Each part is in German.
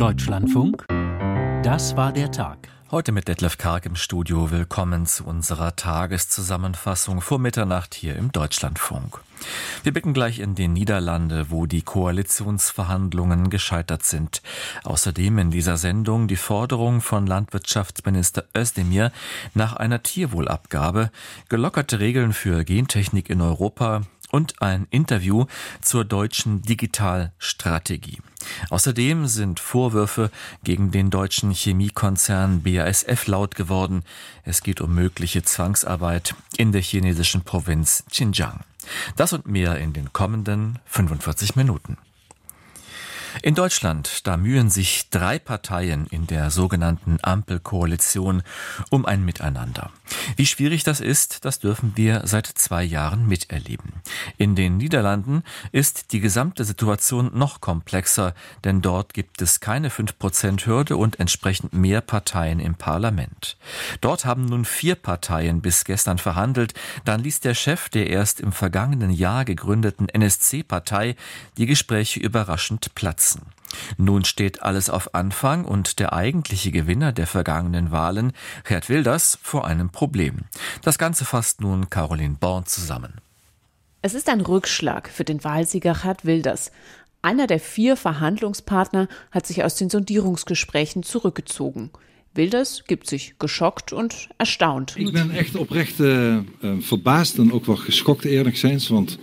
Deutschlandfunk, das war der Tag. Heute mit Detlef Karg im Studio. Willkommen zu unserer Tageszusammenfassung vor Mitternacht hier im Deutschlandfunk. Wir blicken gleich in die Niederlande, wo die Koalitionsverhandlungen gescheitert sind. Außerdem in dieser Sendung die Forderung von Landwirtschaftsminister Özdemir nach einer Tierwohlabgabe, gelockerte Regeln für Gentechnik in Europa und ein Interview zur deutschen Digitalstrategie. Außerdem sind Vorwürfe gegen den deutschen Chemiekonzern BASF laut geworden. Es geht um mögliche Zwangsarbeit in der chinesischen Provinz Xinjiang. Das und mehr in den kommenden 45 Minuten. In Deutschland, da mühen sich drei Parteien in der sogenannten Ampelkoalition um ein Miteinander. Wie schwierig das ist, das dürfen wir seit zwei Jahren miterleben. In den Niederlanden ist die gesamte Situation noch komplexer, denn dort gibt es keine 5%-Hürde und entsprechend mehr Parteien im Parlament. Dort haben nun vier Parteien bis gestern verhandelt, dann ließ der Chef der erst im vergangenen Jahr gegründeten NSC-Partei die Gespräche überraschend platzen setzen. Nun steht alles auf Anfang und der eigentliche Gewinner der vergangenen Wahlen, Gerd Wilders, vor einem Problem. Das Ganze fasst nun Caroline Born zusammen. Es ist ein Rückschlag für den Wahlsieger Gerd Wilders. Einer der vier Verhandlungspartner hat sich aus den Sondierungsgesprächen zurückgezogen. Wilders gibt sich geschockt und erstaunt. Ich bin echt oprecht äh, verbaasd und auch wel geschockt eerlijkzijds, want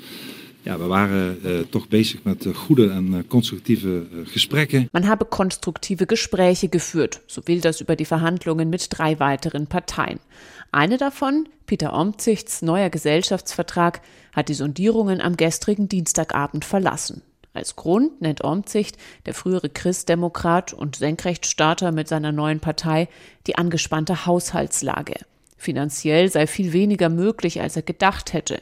ja, we waren äh, toch bezig met äh, goede en äh, konstruktive Gespräche. Man habe konstruktive Gespräche geführt, so will das über die Verhandlungen mit drei weiteren Parteien. Eine davon, Peter Omzichts neuer Gesellschaftsvertrag, hat die Sondierungen am gestrigen Dienstagabend verlassen. Als Grund nennt Omzicht, der frühere Christdemokrat und Senkrechtstarter mit seiner neuen Partei, die angespannte Haushaltslage. Finanziell sei viel weniger möglich, als er gedacht hätte.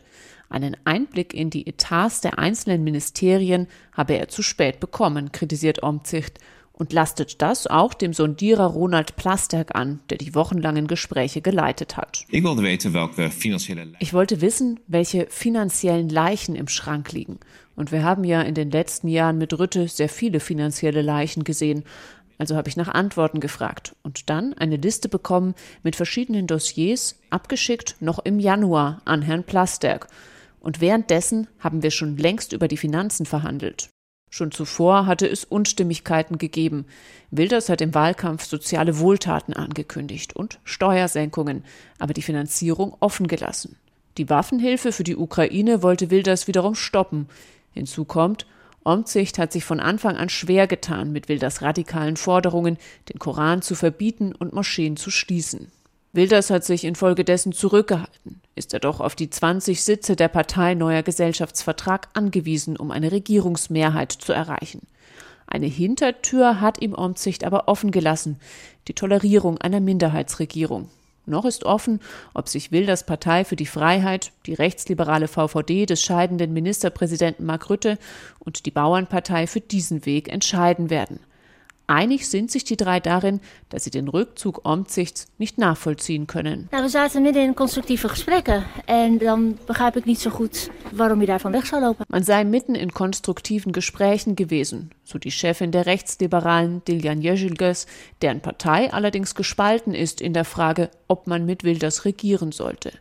Einen Einblick in die Etats der einzelnen Ministerien habe er zu spät bekommen, kritisiert Omzicht und lastet das auch dem Sondierer Ronald Plasterk an, der die wochenlangen Gespräche geleitet hat. Ich wollte wissen, welche finanziellen Leichen im Schrank liegen. Und wir haben ja in den letzten Jahren mit Rütte sehr viele finanzielle Leichen gesehen. Also habe ich nach Antworten gefragt und dann eine Liste bekommen mit verschiedenen Dossiers, abgeschickt noch im Januar an Herrn Plasterk. Und währenddessen haben wir schon längst über die Finanzen verhandelt. Schon zuvor hatte es Unstimmigkeiten gegeben. Wilders hat im Wahlkampf soziale Wohltaten angekündigt und Steuersenkungen, aber die Finanzierung offen gelassen. Die Waffenhilfe für die Ukraine wollte Wilders wiederum stoppen. Hinzu kommt, Omzicht hat sich von Anfang an schwer getan mit Wilders radikalen Forderungen, den Koran zu verbieten und Moscheen zu schließen. Wilders hat sich infolgedessen zurückgehalten, ist er doch auf die 20 Sitze der Partei Neuer Gesellschaftsvertrag angewiesen, um eine Regierungsmehrheit zu erreichen. Eine Hintertür hat ihm Omzicht aber offen gelassen, die Tolerierung einer Minderheitsregierung. Noch ist offen, ob sich Wilders Partei für die Freiheit, die rechtsliberale VVD des scheidenden Ministerpräsidenten Mark Rütte und die Bauernpartei für diesen Weg entscheiden werden. Einig sind sich die drei darin, dass sie den Rückzug Omzichts nicht nachvollziehen können. Ja, we zaten midden in konstruktive Gespräche en dan begrijp ik niet so gut, warum je davon weg zou lopen. Man sei mitten in konstruktiven Gesprächen gewesen, so die Chefin der Rechtsliberalen Diljan Jezilges, deren Partei allerdings gespalten ist in der Frage, ob man mit Wilders regieren sollte.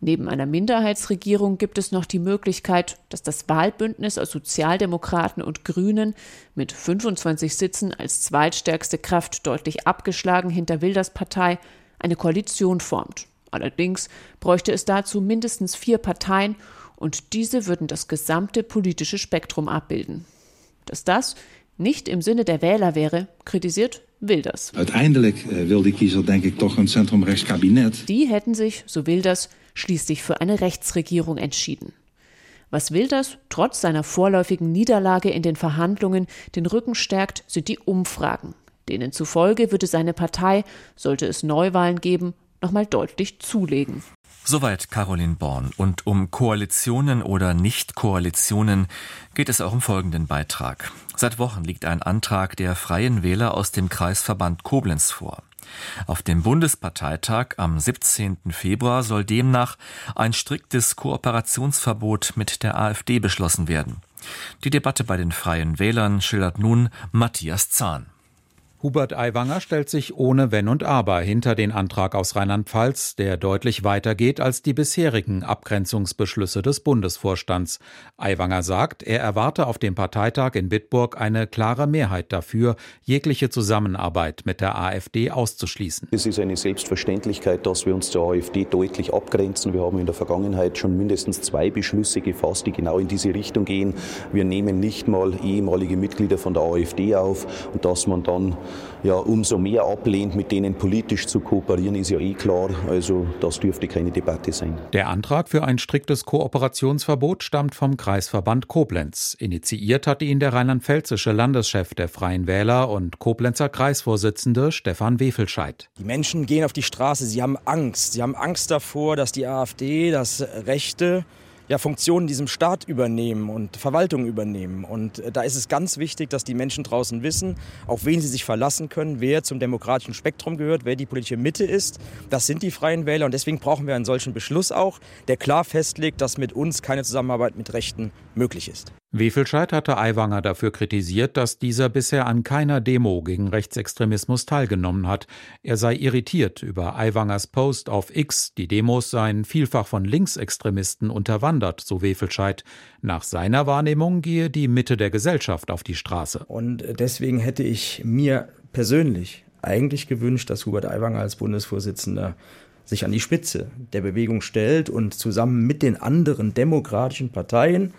Neben einer Minderheitsregierung gibt es noch die Möglichkeit, dass das Wahlbündnis aus Sozialdemokraten und Grünen mit 25 Sitzen als zweitstärkste Kraft deutlich abgeschlagen hinter Wilders Partei eine Koalition formt. Allerdings bräuchte es dazu mindestens vier Parteien und diese würden das gesamte politische Spektrum abbilden. Dass das nicht im Sinne der Wähler wäre, kritisiert Wilders. Uiteindelijk äh, will die Kiezer, denke ich, doch ein Zentrumrechtskabinett. Die hätten sich, so Wilders, schließlich für eine Rechtsregierung entschieden. Was Wilders trotz seiner vorläufigen Niederlage in den Verhandlungen den Rücken stärkt, sind die Umfragen. Denen zufolge würde seine Partei, sollte es Neuwahlen geben, nochmal deutlich zulegen. Soweit Caroline Born. Und um Koalitionen oder Nicht-Koalitionen geht es auch im folgenden Beitrag. Seit Wochen liegt ein Antrag der Freien Wähler aus dem Kreisverband Koblenz vor. Auf dem Bundesparteitag am 17. Februar soll demnach ein striktes Kooperationsverbot mit der AfD beschlossen werden. Die Debatte bei den Freien Wählern schildert nun Matthias Zahn. Hubert Aiwanger stellt sich ohne Wenn und Aber hinter den Antrag aus Rheinland-Pfalz, der deutlich weiter geht als die bisherigen Abgrenzungsbeschlüsse des Bundesvorstands. Aiwanger sagt, er erwarte auf dem Parteitag in Bitburg eine klare Mehrheit dafür, jegliche Zusammenarbeit mit der AfD auszuschließen. Es ist eine Selbstverständlichkeit, dass wir uns zur AfD deutlich abgrenzen. Wir haben in der Vergangenheit schon mindestens zwei Beschlüsse gefasst, die genau in diese Richtung gehen. Wir nehmen nicht mal ehemalige Mitglieder von der AfD auf und dass man dann ja umso mehr ablehnt, mit denen politisch zu kooperieren, ist ja eh klar. Also das dürfte keine Debatte sein. Der Antrag für ein striktes Kooperationsverbot stammt vom Kreisverband Koblenz. Initiiert hatte ihn der rheinland-pfälzische Landeschef der Freien Wähler und Koblenzer Kreisvorsitzende Stefan Wefelscheid. Die Menschen gehen auf die Straße, sie haben Angst. Sie haben Angst davor, dass die AfD, das Rechte, ja, Funktionen diesem Staat übernehmen und Verwaltung übernehmen. Und äh, da ist es ganz wichtig, dass die Menschen draußen wissen, auf wen sie sich verlassen können, wer zum demokratischen Spektrum gehört, wer die politische Mitte ist. Das sind die Freien Wähler und deswegen brauchen wir einen solchen Beschluss auch, der klar festlegt, dass mit uns keine Zusammenarbeit mit Rechten möglich ist. Wefelscheid hatte Aiwanger dafür kritisiert, dass dieser bisher an keiner Demo gegen Rechtsextremismus teilgenommen hat. Er sei irritiert über Aiwangers Post auf X, die Demos seien vielfach von Linksextremisten unterwandert, so Wefelscheid. Nach seiner Wahrnehmung gehe die Mitte der Gesellschaft auf die Straße. Und deswegen hätte ich mir persönlich eigentlich gewünscht, dass Hubert Aiwanger als Bundesvorsitzender sich an die Spitze der Bewegung stellt und zusammen mit den anderen demokratischen Parteien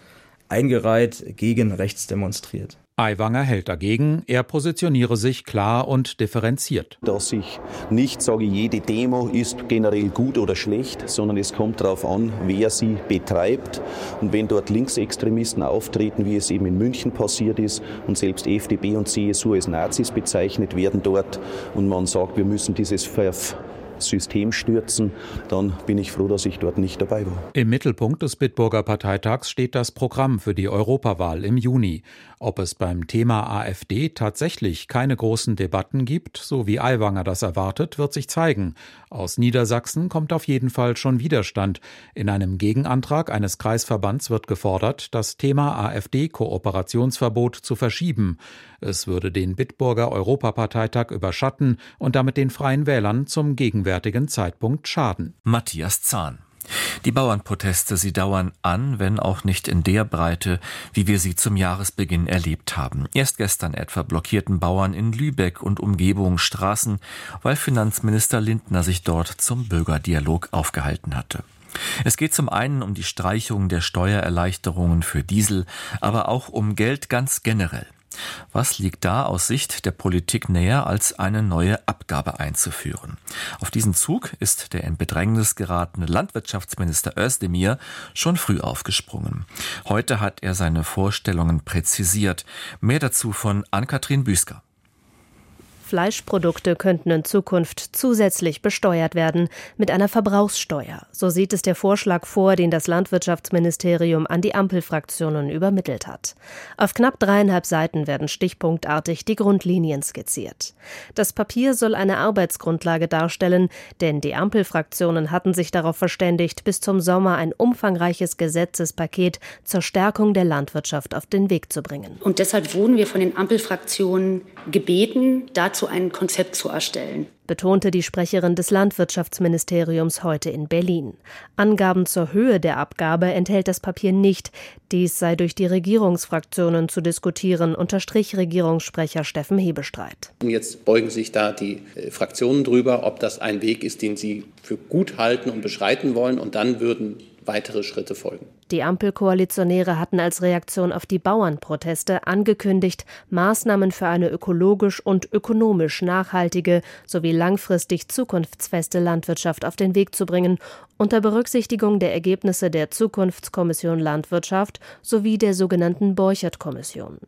eingereiht gegen rechts demonstriert. Aiwanger hält dagegen, er positioniere sich klar und differenziert. Dass ich nicht sage, jede Demo ist generell gut oder schlecht, sondern es kommt darauf an, wer sie betreibt. Und wenn dort Linksextremisten auftreten, wie es eben in München passiert ist, und selbst FDP und CSU als Nazis bezeichnet werden dort, und man sagt, wir müssen dieses Verf System stürzen, dann bin ich froh, dass ich dort nicht dabei war. Im Mittelpunkt des Bitburger Parteitags steht das Programm für die Europawahl im Juni. Ob es beim Thema AfD tatsächlich keine großen Debatten gibt, so wie Aiwanger das erwartet, wird sich zeigen. Aus Niedersachsen kommt auf jeden Fall schon Widerstand. In einem Gegenantrag eines Kreisverbands wird gefordert, das Thema AfD-Kooperationsverbot zu verschieben. Es würde den Bitburger Europaparteitag überschatten und damit den Freien Wählern zum gegenwärtigen Zeitpunkt schaden. Matthias Zahn. Die Bauernproteste, sie dauern an, wenn auch nicht in der Breite, wie wir sie zum Jahresbeginn erlebt haben. Erst gestern etwa blockierten Bauern in Lübeck und Umgebung Straßen, weil Finanzminister Lindner sich dort zum Bürgerdialog aufgehalten hatte. Es geht zum einen um die Streichung der Steuererleichterungen für Diesel, aber auch um Geld ganz generell. Was liegt da aus Sicht der Politik näher, als eine neue Abgabe einzuführen? Auf diesen Zug ist der in Bedrängnis geratene Landwirtschaftsminister Özdemir schon früh aufgesprungen. Heute hat er seine Vorstellungen präzisiert. Mehr dazu von Ann-Kathrin Büsker. Fleischprodukte könnten in Zukunft zusätzlich besteuert werden mit einer Verbrauchssteuer. So sieht es der Vorschlag vor, den das Landwirtschaftsministerium an die Ampelfraktionen übermittelt hat. Auf knapp dreieinhalb Seiten werden stichpunktartig die Grundlinien skizziert. Das Papier soll eine Arbeitsgrundlage darstellen, denn die Ampelfraktionen hatten sich darauf verständigt, bis zum Sommer ein umfangreiches Gesetzespaket zur Stärkung der Landwirtschaft auf den Weg zu bringen. Und deshalb wurden wir von den Ampelfraktionen gebeten, dazu dazu ein Konzept zu erstellen betonte die Sprecherin des Landwirtschaftsministeriums heute in Berlin. Angaben zur Höhe der Abgabe enthält das Papier nicht. Dies sei durch die Regierungsfraktionen zu diskutieren, unterstrich Regierungssprecher Steffen Hebestreit. Jetzt beugen sich da die äh, Fraktionen drüber, ob das ein Weg ist, den sie für gut halten und beschreiten wollen. Und dann würden weitere Schritte folgen. Die Ampelkoalitionäre hatten als Reaktion auf die Bauernproteste angekündigt, Maßnahmen für eine ökologisch und ökonomisch nachhaltige sowie langfristig zukunftsfeste Landwirtschaft auf den Weg zu bringen, unter Berücksichtigung der Ergebnisse der Zukunftskommission Landwirtschaft sowie der sogenannten Borchert-Kommission.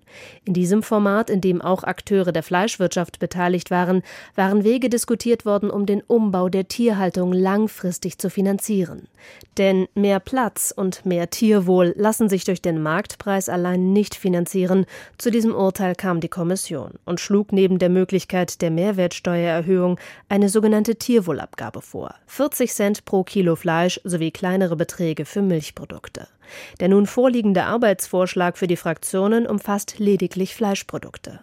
In diesem Format, in dem auch Akteure der Fleischwirtschaft beteiligt waren, waren Wege diskutiert worden, um den Umbau der Tierhaltung langfristig zu finanzieren. Denn mehr Platz und mehr Tierwohl lassen sich durch den Marktpreis allein nicht finanzieren. Zu diesem Urteil kam die Kommission und schlug neben der Möglichkeit der Mehrwertsteuererhöhung eine sogenannte Tierwohlabgabe vor. 40 Cent pro Kilo Fleisch sowie kleinere Beträge für Milchprodukte. Der nun vorliegende Arbeitsvorschlag für die Fraktionen umfasst lediglich Fleischprodukte.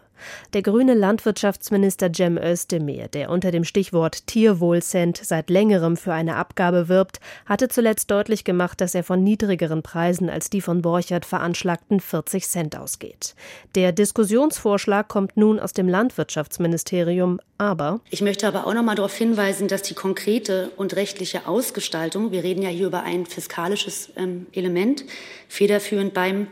Der grüne Landwirtschaftsminister Cem Özdemir, der unter dem Stichwort Tierwohlcent seit längerem für eine Abgabe wirbt, hatte zuletzt deutlich gemacht, dass er von niedrigeren Preisen als die von Borchert veranschlagten 40 Cent ausgeht. Der Diskussionsvorschlag kommt nun aus dem Landwirtschaftsministerium, aber ich möchte aber auch noch mal darauf hinweisen, dass die konkrete und rechtliche Ausgestaltung, wir reden ja hier über ein fiskalisches ähm, Element, federführend beim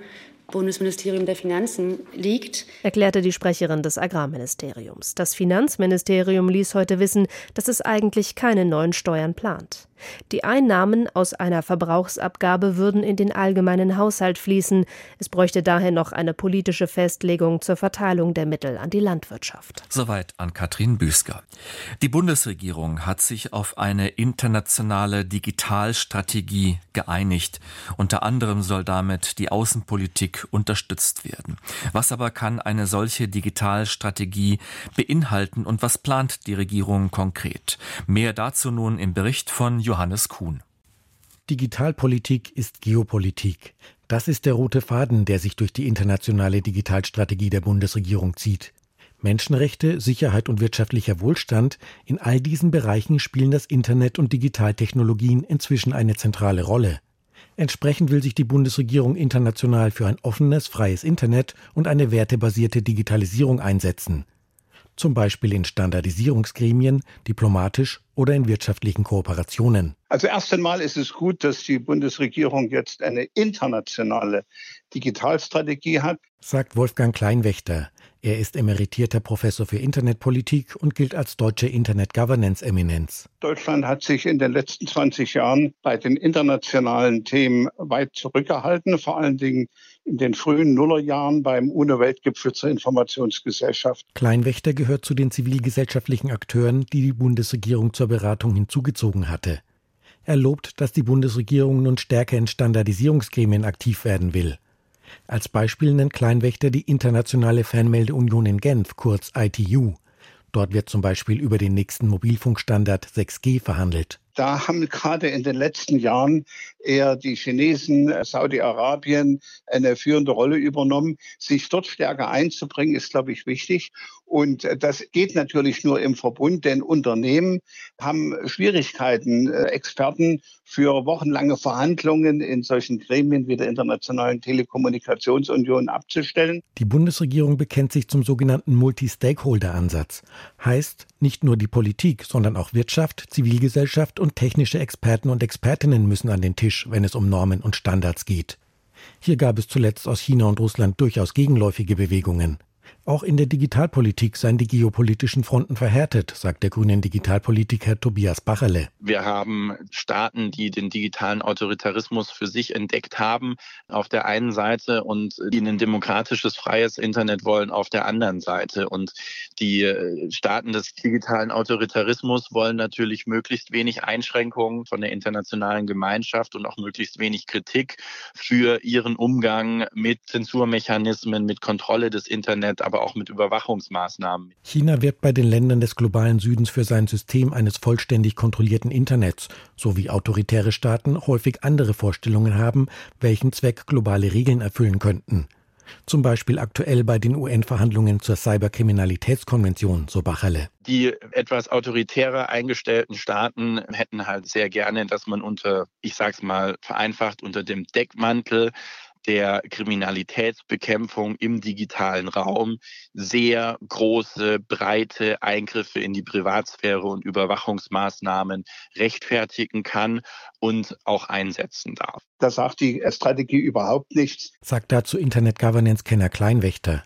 Bundesministerium der Finanzen liegt, erklärte die Sprecherin des Agrarministeriums. Das Finanzministerium ließ heute wissen, dass es eigentlich keine neuen Steuern plant. Die Einnahmen aus einer Verbrauchsabgabe würden in den allgemeinen Haushalt fließen. Es bräuchte daher noch eine politische Festlegung zur Verteilung der Mittel an die Landwirtschaft. Soweit an Katrin Büsker. Die Bundesregierung hat sich auf eine internationale Digitalstrategie geeinigt. Unter anderem soll damit die Außenpolitik unterstützt werden. Was aber kann eine solche Digitalstrategie beinhalten und was plant die Regierung konkret? Mehr dazu nun im Bericht von Johannes Kuhn. Digitalpolitik ist Geopolitik. Das ist der rote Faden, der sich durch die internationale Digitalstrategie der Bundesregierung zieht. Menschenrechte, Sicherheit und wirtschaftlicher Wohlstand, in all diesen Bereichen spielen das Internet und Digitaltechnologien inzwischen eine zentrale Rolle. Entsprechend will sich die Bundesregierung international für ein offenes, freies Internet und eine wertebasierte Digitalisierung einsetzen zum Beispiel in Standardisierungsgremien, diplomatisch oder in wirtschaftlichen Kooperationen. Also erst einmal ist es gut, dass die Bundesregierung jetzt eine internationale Digitalstrategie hat, sagt Wolfgang Kleinwächter. Er ist emeritierter Professor für Internetpolitik und gilt als deutsche Internet-Governance-Eminenz. Deutschland hat sich in den letzten 20 Jahren bei den internationalen Themen weit zurückgehalten, vor allen Dingen in den frühen Nullerjahren beim UNO-Weltgipfel zur Informationsgesellschaft. Kleinwächter gehört zu den zivilgesellschaftlichen Akteuren, die die Bundesregierung zur Beratung hinzugezogen hatte. Er lobt, dass die Bundesregierung nun stärker in Standardisierungsgremien aktiv werden will. Als Beispiel nennt Kleinwächter die Internationale Fernmeldeunion in Genf, kurz ITU. Dort wird zum Beispiel über den nächsten Mobilfunkstandard 6G verhandelt. Da haben gerade in den letzten Jahren eher die Chinesen, Saudi-Arabien eine führende Rolle übernommen. Sich dort stärker einzubringen, ist, glaube ich, wichtig. Und äh, das geht natürlich nur im Verbund, denn Unternehmen haben Schwierigkeiten, äh, Experten für wochenlange Verhandlungen in solchen Gremien wie der Internationalen Telekommunikationsunion abzustellen. Die Bundesregierung bekennt sich zum sogenannten Multi-Stakeholder-Ansatz. Heißt, nicht nur die Politik, sondern auch Wirtschaft, Zivilgesellschaft und technische Experten und Expertinnen müssen an den Tisch, wenn es um Normen und Standards geht. Hier gab es zuletzt aus China und Russland durchaus gegenläufige Bewegungen. Auch in der Digitalpolitik seien die geopolitischen Fronten verhärtet, sagt der grünen Digitalpolitiker Tobias Bacherle. Wir haben Staaten, die den digitalen Autoritarismus für sich entdeckt haben, auf der einen Seite und die ein demokratisches, freies Internet wollen auf der anderen Seite. Und die äh, Staaten des digitalen Autoritarismus wollen natürlich möglichst wenig Einschränkungen von der internationalen Gemeinschaft und auch möglichst wenig Kritik für ihren Umgang mit Zensurmechanismen, mit Kontrolle des Internets, aber aber auch mit Überwachungsmaßnahmen. China wird bei den Ländern des globalen Südens für sein System eines vollständig kontrollierten Internets sowie autoritäre Staaten häufig andere Vorstellungen haben, welchen Zweck globale Regeln erfüllen könnten. Zum Beispiel aktuell bei den UN-Verhandlungen zur Cyberkriminalitätskonvention, so Bacherle. Die etwas autoritärer eingestellten Staaten hätten halt sehr gerne, dass man unter, ich sag's mal vereinfacht, unter dem Deckmantel der Kriminalitätsbekämpfung im digitalen Raum sehr große, breite Eingriffe in die Privatsphäre und Überwachungsmaßnahmen rechtfertigen kann und auch einsetzen darf. Da sagt die Strategie überhaupt nichts. Sagt dazu Internet Governance-Kenner Kleinwächter.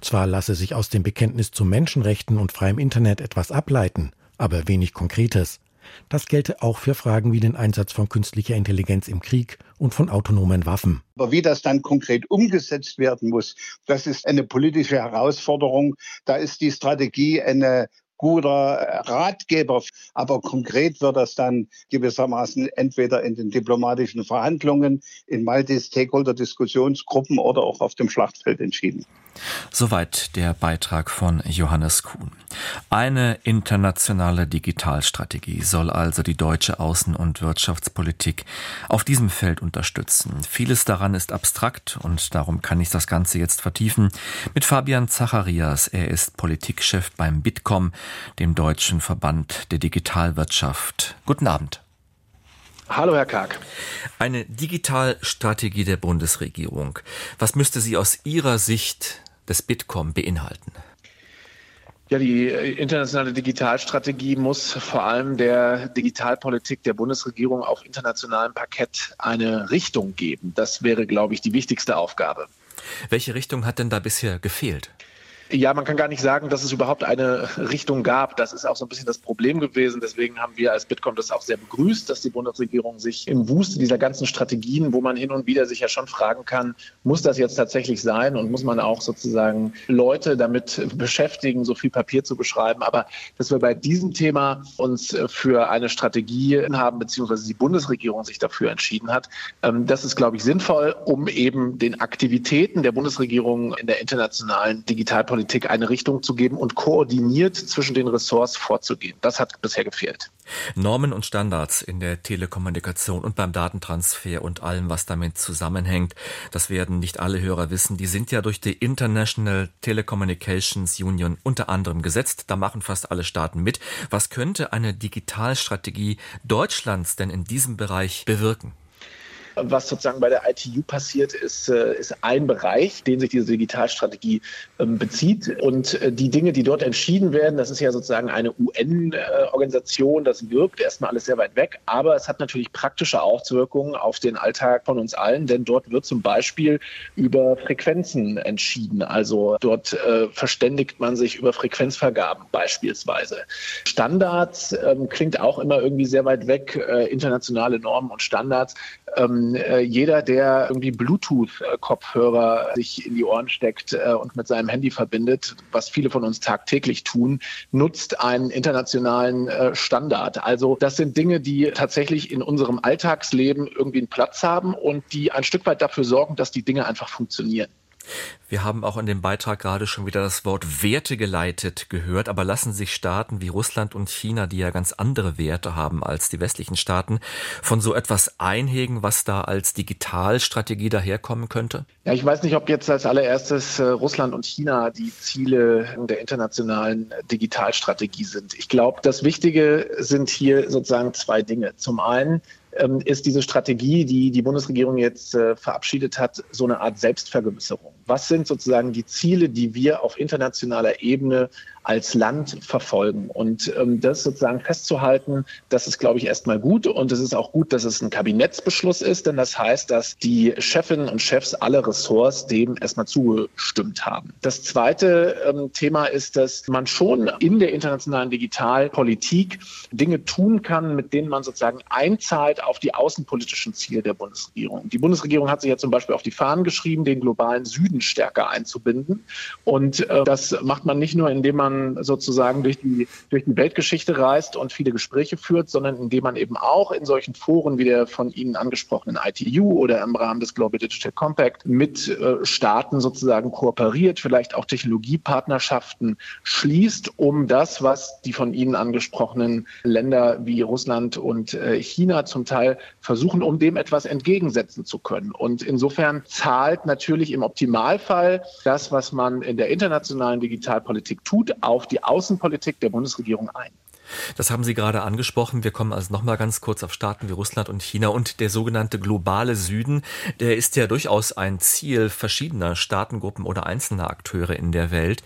Zwar lasse sich aus dem Bekenntnis zu Menschenrechten und freiem Internet etwas ableiten, aber wenig Konkretes. Das gelte auch für Fragen wie den Einsatz von künstlicher Intelligenz im Krieg und von autonomen Waffen. Aber wie das dann konkret umgesetzt werden muss, das ist eine politische Herausforderung. Da ist die Strategie eine guter Ratgeber. Aber konkret wird das dann gewissermaßen entweder in den diplomatischen Verhandlungen, in Multi-Stakeholder-Diskussionsgruppen oder auch auf dem Schlachtfeld entschieden. Soweit der Beitrag von Johannes Kuhn. Eine internationale Digitalstrategie soll also die deutsche Außen- und Wirtschaftspolitik auf diesem Feld unterstützen. Vieles daran ist abstrakt und darum kann ich das Ganze jetzt vertiefen mit Fabian Zacharias. Er ist Politikchef beim Bitkom, dem deutschen Verband der Digitalwirtschaft. Guten Abend. Hallo, Herr Karg. Eine Digitalstrategie der Bundesregierung. Was müsste sie aus Ihrer Sicht des Bitkom beinhalten? Ja, die äh, internationale Digitalstrategie muss vor allem der Digitalpolitik der Bundesregierung auf internationalem Parkett eine Richtung geben. Das wäre, glaube ich, die wichtigste Aufgabe. Welche Richtung hat denn da bisher gefehlt? Ja, man kann gar nicht sagen, dass es überhaupt eine Richtung gab. Das ist auch so ein bisschen das Problem gewesen. Deswegen haben wir als Bitkom das auch sehr begrüßt, dass die Bundesregierung sich im Wust dieser ganzen Strategien, wo man hin und wieder sich ja schon fragen kann, muss das jetzt tatsächlich sein und muss man auch sozusagen Leute damit beschäftigen, so viel Papier zu beschreiben. Aber dass wir bei diesem Thema uns für eine Strategie haben, beziehungsweise die Bundesregierung sich dafür entschieden hat, ähm, das ist, glaube ich, sinnvoll, um eben den Aktivitäten der Bundesregierung in der internationalen Digitalpolitik Politik eine Richtung zu geben und koordiniert zwischen den Ressorts vorzugehen. Das hat bisher gefehlt. Normen und Standards in der Telekommunikation und beim Datentransfer und allem, was damit zusammenhängt, das werden nicht alle Hörer wissen, die sind ja durch die International Telecommunications Union unter anderem gesetzt. Da machen fast alle Staaten mit. Was könnte eine Digitalstrategie Deutschlands denn in diesem Bereich bewirken? Was sozusagen bei der ITU passiert, ist, äh, ist ein Bereich, den sich diese Digitalstrategie ähm, bezieht. Und äh, die Dinge, die dort entschieden werden, das ist ja sozusagen eine UN-Organisation, das wirkt erstmal alles sehr weit weg, aber es hat natürlich praktische Auswirkungen auf den Alltag von uns allen, denn dort wird zum Beispiel über Frequenzen entschieden. Also dort äh, verständigt man sich über Frequenzvergaben beispielsweise. Standards ähm, klingt auch immer irgendwie sehr weit weg, internationale Normen und Standards. Ähm, äh, jeder, der irgendwie Bluetooth-Kopfhörer sich in die Ohren steckt äh, und mit seinem Handy verbindet, was viele von uns tagtäglich tun, nutzt einen internationalen äh, Standard. Also das sind Dinge, die tatsächlich in unserem Alltagsleben irgendwie einen Platz haben und die ein Stück weit dafür sorgen, dass die Dinge einfach funktionieren. Wir haben auch in dem Beitrag gerade schon wieder das Wort Werte geleitet gehört, aber lassen sich Staaten wie Russland und China, die ja ganz andere Werte haben als die westlichen Staaten, von so etwas einhegen, was da als Digitalstrategie daherkommen könnte? Ja, ich weiß nicht, ob jetzt als allererstes äh, Russland und China die Ziele der internationalen Digitalstrategie sind. Ich glaube, das Wichtige sind hier sozusagen zwei Dinge. Zum einen ähm, ist diese Strategie, die die Bundesregierung jetzt äh, verabschiedet hat, so eine Art Selbstvergewisserung. Was sind sozusagen die Ziele, die wir auf internationaler Ebene als Land verfolgen. Und ähm, das sozusagen festzuhalten, das ist, glaube ich, erstmal gut. Und es ist auch gut, dass es ein Kabinettsbeschluss ist, denn das heißt, dass die Chefinnen und Chefs aller Ressorts dem erstmal zugestimmt haben. Das zweite ähm, Thema ist, dass man schon in der internationalen Digitalpolitik Dinge tun kann, mit denen man sozusagen einzahlt auf die außenpolitischen Ziele der Bundesregierung. Die Bundesregierung hat sich ja zum Beispiel auf die Fahnen geschrieben, den globalen Süden stärker einzubinden. Und äh, das macht man nicht nur, indem man man sozusagen durch die, durch die Weltgeschichte reist und viele Gespräche führt, sondern indem man eben auch in solchen Foren wie der von Ihnen angesprochenen ITU oder im Rahmen des Global Digital Compact mit äh, Staaten sozusagen kooperiert, vielleicht auch Technologiepartnerschaften schließt, um das, was die von Ihnen angesprochenen Länder wie Russland und äh, China zum Teil versuchen, um dem etwas entgegensetzen zu können. Und insofern zahlt natürlich im Optimalfall das, was man in der internationalen Digitalpolitik tut, auf die Außenpolitik der Bundesregierung ein. Das haben Sie gerade angesprochen. Wir kommen also noch mal ganz kurz auf Staaten wie Russland und China und der sogenannte globale Süden. Der ist ja durchaus ein Ziel verschiedener Staatengruppen oder einzelner Akteure in der Welt.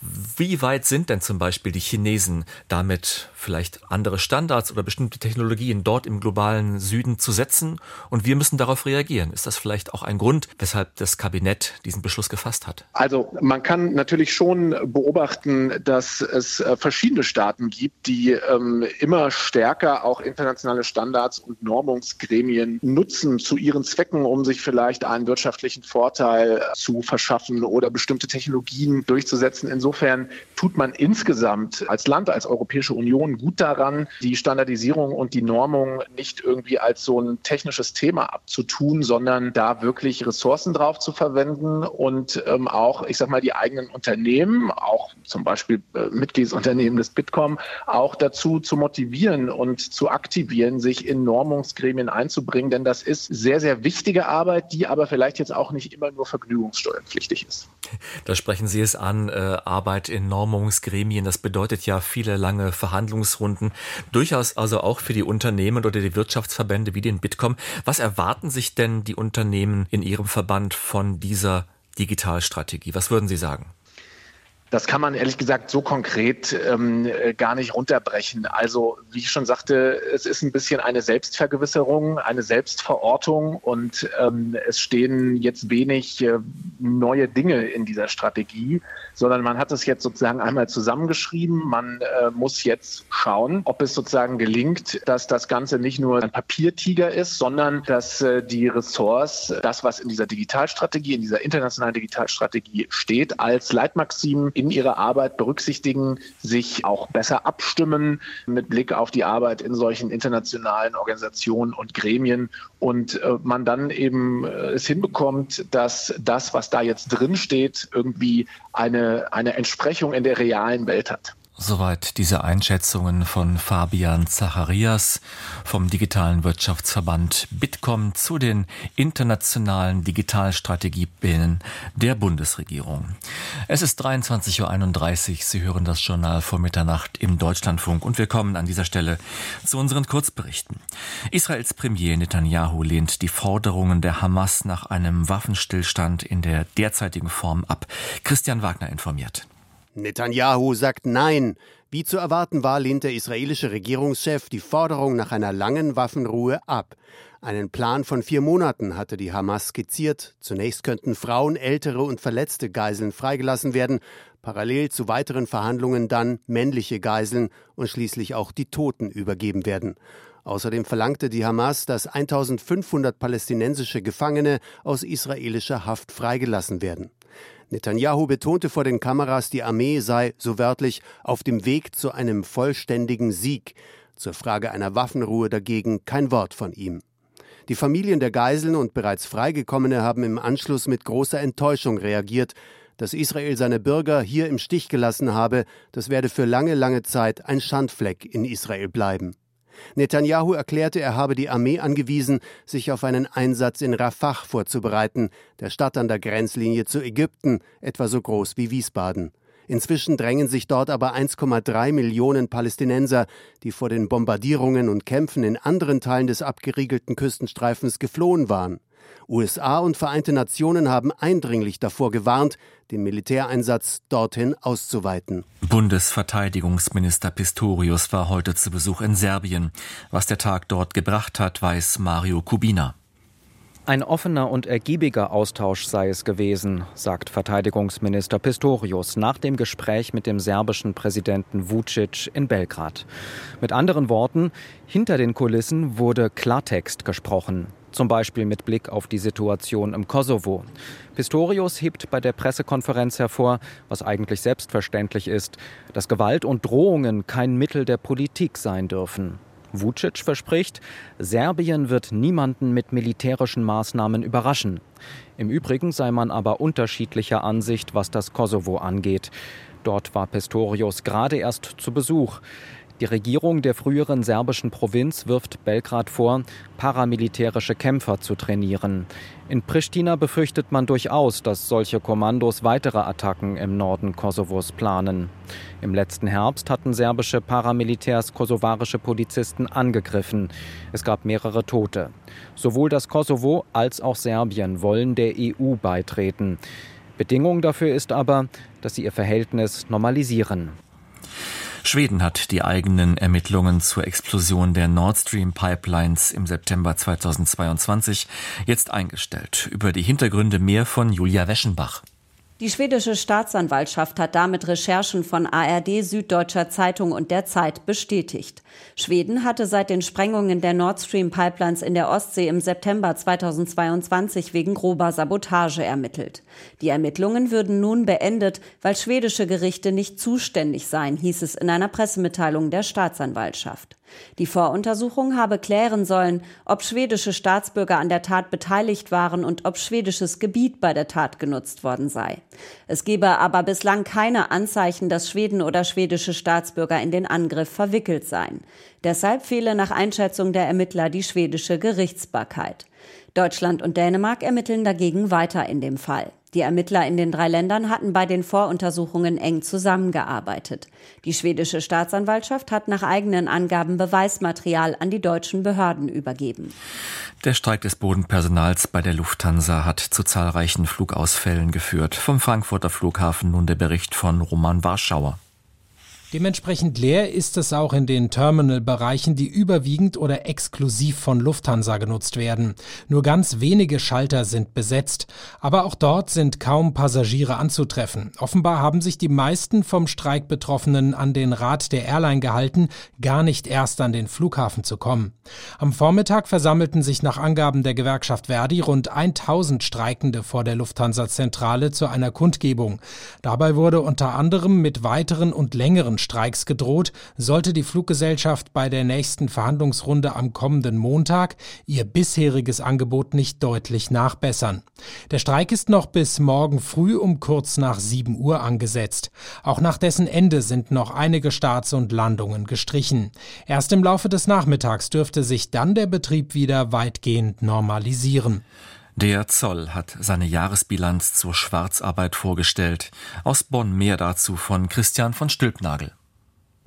Wie weit sind denn zum Beispiel die Chinesen damit vielleicht andere Standards oder bestimmte Technologien dort im globalen Süden zu setzen? Und wir müssen darauf reagieren. Ist das vielleicht auch ein Grund, weshalb das Kabinett diesen Beschluss gefasst hat? Also man kann natürlich schon beobachten, dass es äh, verschiedene Staaten gibt, die ähm, immer stärker auch internationale Standards und Normungsgremien nutzen zu ihren Zwecken, um sich vielleicht einen wirtschaftlichen Vorteil zu verschaffen oder bestimmte Technologien durchzusetzen. Insofern tut man insgesamt als Land, als Europäische Union gut daran, die Standardisierung und die Normung nicht irgendwie als so ein technisches Thema abzutun, sondern da wirklich Ressourcen drauf zu verwenden und ähm, auch, ich sag mal, die eigenen Unternehmen, auch zum Beispiel äh, Mitgliedsunternehmen des Bitkom, auch dazu zu motivieren und zu aktivieren, sich in Normungsgremien einzubringen. Denn das ist sehr, sehr wichtige Arbeit, die aber vielleicht jetzt auch nicht immer nur vergnügungssteuerpflichtig ist. Da sprechen Sie es an, äh, Arbeit in Normungsgremien. Das bedeutet ja viele lange Verhandlungsrunden. Durchaus also auch für die Unternehmen oder die Wirtschaftsverbände wie den Bitkom. Was erwarten sich denn die Unternehmen in ihrem Verband von dieser Digitalstrategie? Was würden Sie sagen? Das kann man ehrlich gesagt so konkret ähm, äh, gar nicht runterbrechen. Also, wie ich schon sagte, es ist ein bisschen eine Selbstvergewisserung, eine Selbstverortung und ähm, es stehen jetzt wenig äh, neue Dinge in dieser Strategie, sondern man hat es jetzt sozusagen einmal zusammengeschrieben. Man äh, muss jetzt schauen, ob es sozusagen gelingt, dass das Ganze nicht nur ein Papiertiger ist, sondern dass äh, die Ressorts, das, was in dieser Digitalstrategie, in dieser internationalen Digitalstrategie steht, als Leitmaxim in ihrer Arbeit berücksichtigen, sich auch besser abstimmen mit Blick auf die Arbeit in solchen internationalen Organisationen und Gremien und äh, man dann eben äh, es hinbekommt, dass das, was da jetzt drin steht, irgendwie eine, eine Entsprechung in der realen Welt hat. Soweit diese Einschätzungen von Fabian Zacharias vom digitalen Wirtschaftsverband Bitkom zu den internationalen Digitalstrategieplänen der Bundesregierung. Es ist 23.31 Uhr. Sie hören das Journal vor Mitternacht im Deutschlandfunk und wir kommen an dieser Stelle zu unseren Kurzberichten. Israels Premier Netanyahu lehnt die Forderungen der Hamas nach einem Waffenstillstand in der derzeitigen Form ab. Christian Wagner informiert. Netanyahu sagt Nein. Wie zu erwarten war, lehnt der israelische Regierungschef die Forderung nach einer langen Waffenruhe ab. Einen Plan von vier Monaten hatte die Hamas skizziert. Zunächst könnten Frauen, ältere und verletzte Geiseln freigelassen werden, parallel zu weiteren Verhandlungen dann männliche Geiseln und schließlich auch die Toten übergeben werden. Außerdem verlangte die Hamas, dass 1500 palästinensische Gefangene aus israelischer Haft freigelassen werden. Netanyahu betonte vor den Kameras, die Armee sei, so wörtlich, auf dem Weg zu einem vollständigen Sieg. Zur Frage einer Waffenruhe dagegen kein Wort von ihm. Die Familien der Geiseln und bereits Freigekommene haben im Anschluss mit großer Enttäuschung reagiert. Dass Israel seine Bürger hier im Stich gelassen habe, das werde für lange, lange Zeit ein Schandfleck in Israel bleiben. Netanyahu erklärte, er habe die Armee angewiesen, sich auf einen Einsatz in Rafah vorzubereiten, der Stadt an der Grenzlinie zu Ägypten, etwa so groß wie Wiesbaden. Inzwischen drängen sich dort aber 1,3 Millionen Palästinenser, die vor den Bombardierungen und Kämpfen in anderen Teilen des abgeriegelten Küstenstreifens geflohen waren. USA und Vereinte Nationen haben eindringlich davor gewarnt, den Militäreinsatz dorthin auszuweiten. Bundesverteidigungsminister Pistorius war heute zu Besuch in Serbien. Was der Tag dort gebracht hat, weiß Mario Kubina. Ein offener und ergiebiger Austausch sei es gewesen, sagt Verteidigungsminister Pistorius nach dem Gespräch mit dem serbischen Präsidenten Vucic in Belgrad. Mit anderen Worten, hinter den Kulissen wurde Klartext gesprochen zum Beispiel mit Blick auf die Situation im Kosovo. Pistorius hebt bei der Pressekonferenz hervor, was eigentlich selbstverständlich ist, dass Gewalt und Drohungen kein Mittel der Politik sein dürfen. Vucic verspricht, Serbien wird niemanden mit militärischen Maßnahmen überraschen. Im Übrigen sei man aber unterschiedlicher Ansicht, was das Kosovo angeht. Dort war Pistorius gerade erst zu Besuch. Die Regierung der früheren serbischen Provinz wirft Belgrad vor, paramilitärische Kämpfer zu trainieren. In Pristina befürchtet man durchaus, dass solche Kommandos weitere Attacken im Norden Kosovos planen. Im letzten Herbst hatten serbische Paramilitärs kosovarische Polizisten angegriffen. Es gab mehrere Tote. Sowohl das Kosovo als auch Serbien wollen der EU beitreten. Bedingung dafür ist aber, dass sie ihr Verhältnis normalisieren. Schweden hat die eigenen Ermittlungen zur Explosion der Nord Stream Pipelines im September 2022 jetzt eingestellt. Über die Hintergründe mehr von Julia Weschenbach. Die schwedische Staatsanwaltschaft hat damit Recherchen von ARD, Süddeutscher Zeitung und der Zeit bestätigt. Schweden hatte seit den Sprengungen der Nord Stream Pipelines in der Ostsee im September 2022 wegen grober Sabotage ermittelt. Die Ermittlungen würden nun beendet, weil schwedische Gerichte nicht zuständig seien, hieß es in einer Pressemitteilung der Staatsanwaltschaft. Die Voruntersuchung habe klären sollen, ob schwedische Staatsbürger an der Tat beteiligt waren und ob schwedisches Gebiet bei der Tat genutzt worden sei. Es gebe aber bislang keine Anzeichen, dass Schweden oder schwedische Staatsbürger in den Angriff verwickelt seien. Deshalb fehle nach Einschätzung der Ermittler die schwedische Gerichtsbarkeit. Deutschland und Dänemark ermitteln dagegen weiter in dem Fall. Die Ermittler in den drei Ländern hatten bei den Voruntersuchungen eng zusammengearbeitet. Die schwedische Staatsanwaltschaft hat nach eigenen Angaben Beweismaterial an die deutschen Behörden übergeben. Der Streik des Bodenpersonals bei der Lufthansa hat zu zahlreichen Flugausfällen geführt. Vom Frankfurter Flughafen nun der Bericht von Roman Warschauer. Dementsprechend leer ist es auch in den Terminalbereichen, die überwiegend oder exklusiv von Lufthansa genutzt werden. Nur ganz wenige Schalter sind besetzt, aber auch dort sind kaum Passagiere anzutreffen. Offenbar haben sich die meisten vom Streik Betroffenen an den Rat der Airline gehalten, gar nicht erst an den Flughafen zu kommen. Am Vormittag versammelten sich nach Angaben der Gewerkschaft Verdi rund 1000 Streikende vor der Lufthansa-Zentrale zu einer Kundgebung. Dabei wurde unter anderem mit weiteren und längeren Streiks gedroht, sollte die Fluggesellschaft bei der nächsten Verhandlungsrunde am kommenden Montag ihr bisheriges Angebot nicht deutlich nachbessern. Der Streik ist noch bis morgen früh um kurz nach 7 Uhr angesetzt. Auch nach dessen Ende sind noch einige Starts und Landungen gestrichen. Erst im Laufe des Nachmittags dürfte sich dann der Betrieb wieder weitgehend normalisieren. Der Zoll hat seine Jahresbilanz zur Schwarzarbeit vorgestellt. Aus Bonn mehr dazu von Christian von Stülpnagel.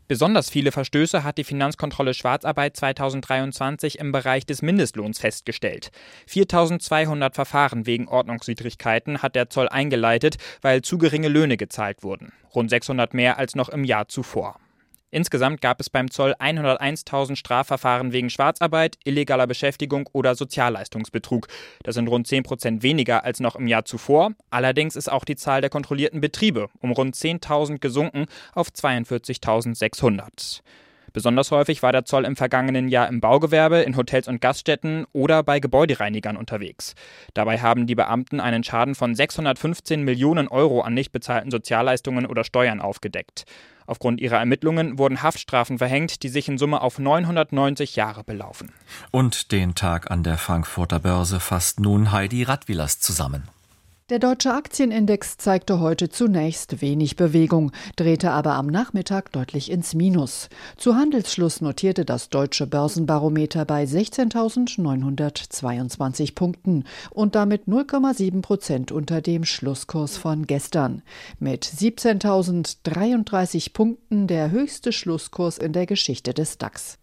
Besonders viele Verstöße hat die Finanzkontrolle Schwarzarbeit 2023 im Bereich des Mindestlohns festgestellt. 4200 Verfahren wegen Ordnungswidrigkeiten hat der Zoll eingeleitet, weil zu geringe Löhne gezahlt wurden. Rund 600 mehr als noch im Jahr zuvor. Insgesamt gab es beim Zoll 101.000 Strafverfahren wegen Schwarzarbeit, illegaler Beschäftigung oder Sozialleistungsbetrug. Das sind rund 10 Prozent weniger als noch im Jahr zuvor. Allerdings ist auch die Zahl der kontrollierten Betriebe um rund 10.000 gesunken auf 42.600. Besonders häufig war der Zoll im vergangenen Jahr im Baugewerbe, in Hotels und Gaststätten oder bei Gebäudereinigern unterwegs. Dabei haben die Beamten einen Schaden von 615 Millionen Euro an nicht bezahlten Sozialleistungen oder Steuern aufgedeckt. Aufgrund ihrer Ermittlungen wurden Haftstrafen verhängt, die sich in Summe auf 990 Jahre belaufen. Und den Tag an der Frankfurter Börse fasst nun Heidi Radwilas zusammen. Der deutsche Aktienindex zeigte heute zunächst wenig Bewegung, drehte aber am Nachmittag deutlich ins Minus. Zu Handelsschluss notierte das deutsche Börsenbarometer bei 16.922 Punkten und damit 0,7 Prozent unter dem Schlusskurs von gestern. Mit 17.033 Punkten der höchste Schlusskurs in der Geschichte des DAX.